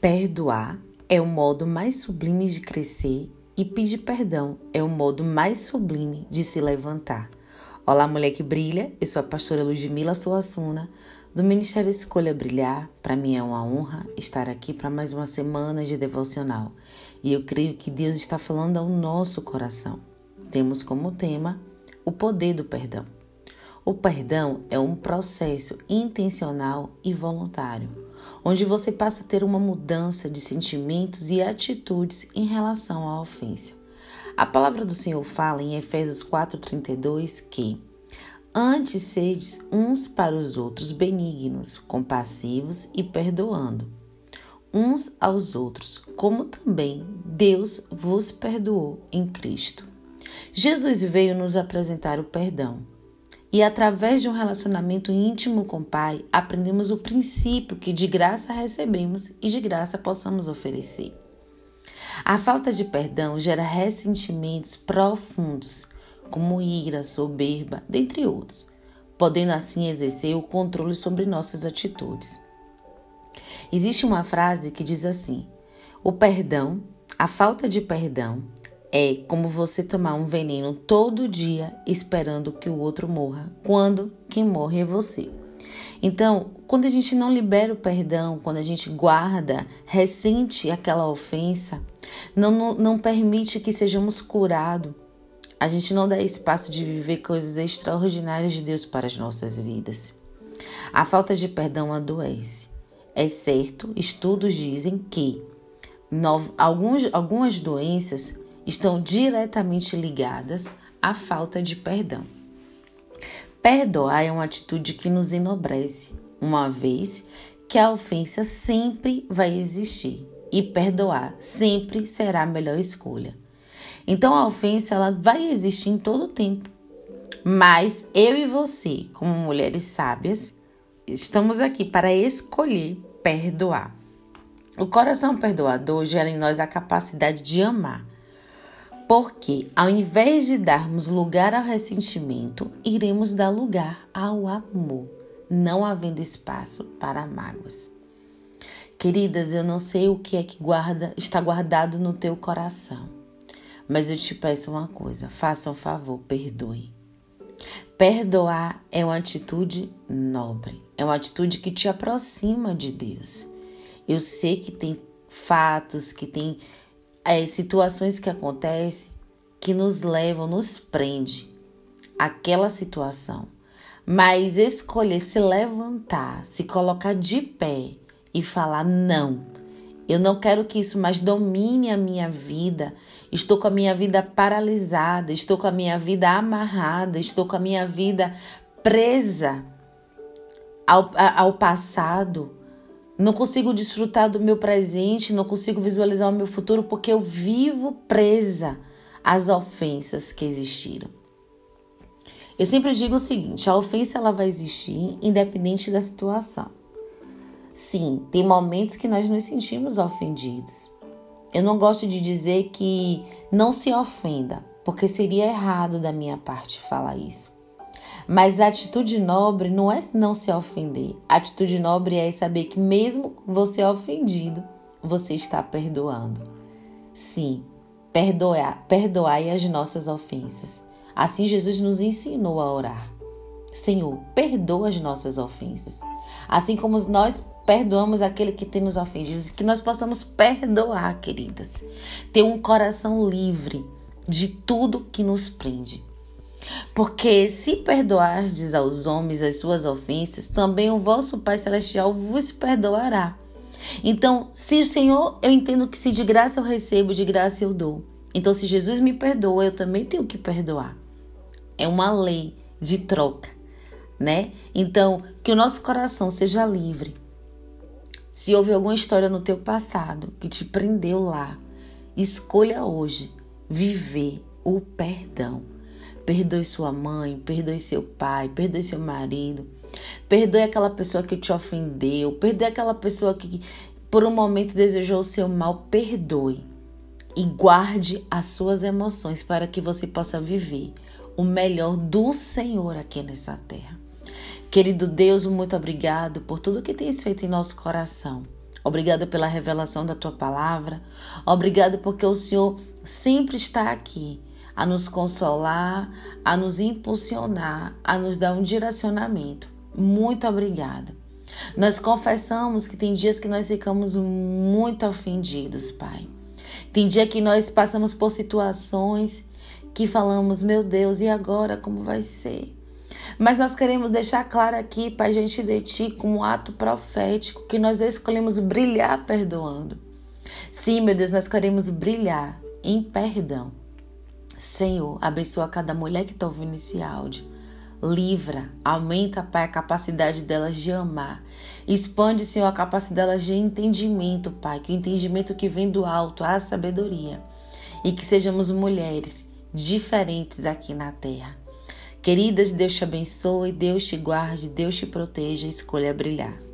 Perdoar é o modo mais sublime de crescer e pedir perdão é o modo mais sublime de se levantar. Olá, mulher que brilha. Eu sou a pastora Ludmila Suassuna, do Ministério Escolha Brilhar. Para mim é uma honra estar aqui para mais uma semana de devocional. E eu creio que Deus está falando ao nosso coração. Temos como tema o poder do perdão. O perdão é um processo intencional e voluntário, onde você passa a ter uma mudança de sentimentos e atitudes em relação à ofensa. A palavra do Senhor fala em Efésios 4:32 que antes sedes uns para os outros benignos, compassivos e perdoando uns aos outros, como também Deus vos perdoou em Cristo. Jesus veio nos apresentar o perdão e através de um relacionamento íntimo com o Pai, aprendemos o princípio que de graça recebemos e de graça possamos oferecer. A falta de perdão gera ressentimentos profundos, como ira, soberba, dentre outros, podendo assim exercer o controle sobre nossas atitudes. Existe uma frase que diz assim: o perdão, a falta de perdão, é como você tomar um veneno todo dia esperando que o outro morra, quando quem morre é você. Então, quando a gente não libera o perdão, quando a gente guarda, ressente aquela ofensa, não, não, não permite que sejamos curados, a gente não dá espaço de viver coisas extraordinárias de Deus para as nossas vidas. A falta de perdão adoece. É certo, estudos dizem que no, alguns, algumas doenças estão diretamente ligadas à falta de perdão. Perdoar é uma atitude que nos enobrece, uma vez que a ofensa sempre vai existir e perdoar sempre será a melhor escolha. Então a ofensa ela vai existir em todo o tempo. Mas eu e você, como mulheres sábias, estamos aqui para escolher perdoar. O coração perdoador gera em nós a capacidade de amar porque, ao invés de darmos lugar ao ressentimento, iremos dar lugar ao amor, não havendo espaço para mágoas. Queridas, eu não sei o que é que guarda, está guardado no teu coração, mas eu te peço uma coisa: faça um favor, perdoe. Perdoar é uma atitude nobre, é uma atitude que te aproxima de Deus. Eu sei que tem fatos, que tem é, situações que acontecem que nos levam, nos prende aquela situação. Mas escolher se levantar, se colocar de pé e falar não. Eu não quero que isso mais domine a minha vida. Estou com a minha vida paralisada, estou com a minha vida amarrada, estou com a minha vida presa ao, ao passado, não consigo desfrutar do meu presente, não consigo visualizar o meu futuro porque eu vivo presa às ofensas que existiram. Eu sempre digo o seguinte: a ofensa ela vai existir independente da situação. Sim, tem momentos que nós nos sentimos ofendidos. Eu não gosto de dizer que não se ofenda, porque seria errado da minha parte falar isso. Mas a atitude nobre não é não se ofender. A atitude nobre é saber que mesmo você ofendido, você está perdoando. Sim, perdoar, perdoai as nossas ofensas. Assim Jesus nos ensinou a orar. Senhor, perdoa as nossas ofensas. Assim como nós perdoamos aquele que tem nos ofendido, que nós possamos perdoar, queridas. Ter um coração livre de tudo que nos prende. Porque se perdoardes aos homens as suas ofensas, também o vosso Pai Celestial vos perdoará. Então, se o Senhor, eu entendo que se de graça eu recebo, de graça eu dou. Então, se Jesus me perdoa, eu também tenho que perdoar. É uma lei de troca, né? Então, que o nosso coração seja livre. Se houve alguma história no teu passado que te prendeu lá, escolha hoje viver o perdão. Perdoe sua mãe, perdoe seu pai, perdoe seu marido. Perdoe aquela pessoa que te ofendeu, perdoe aquela pessoa que por um momento desejou o seu mal, perdoe. E guarde as suas emoções para que você possa viver o melhor do Senhor aqui nessa terra. Querido Deus, muito obrigado por tudo que tens feito em nosso coração. Obrigada pela revelação da tua palavra. Obrigada porque o Senhor sempre está aqui a nos consolar, a nos impulsionar, a nos dar um direcionamento. Muito obrigada. Nós confessamos que tem dias que nós ficamos muito ofendidos, Pai. Tem dia que nós passamos por situações que falamos, meu Deus, e agora como vai ser? Mas nós queremos deixar claro aqui, Pai, gente de Ti, como um ato profético, que nós escolhemos brilhar perdoando. Sim, meu Deus, nós queremos brilhar em perdão. Senhor, abençoa cada mulher que está ouvindo esse áudio. Livra, aumenta, Pai, a capacidade delas de amar. Expande, Senhor, a capacidade delas de entendimento, Pai, que o entendimento que vem do alto, a sabedoria. E que sejamos mulheres diferentes aqui na terra. Queridas, Deus te abençoe, Deus te guarde, Deus te proteja, escolha brilhar.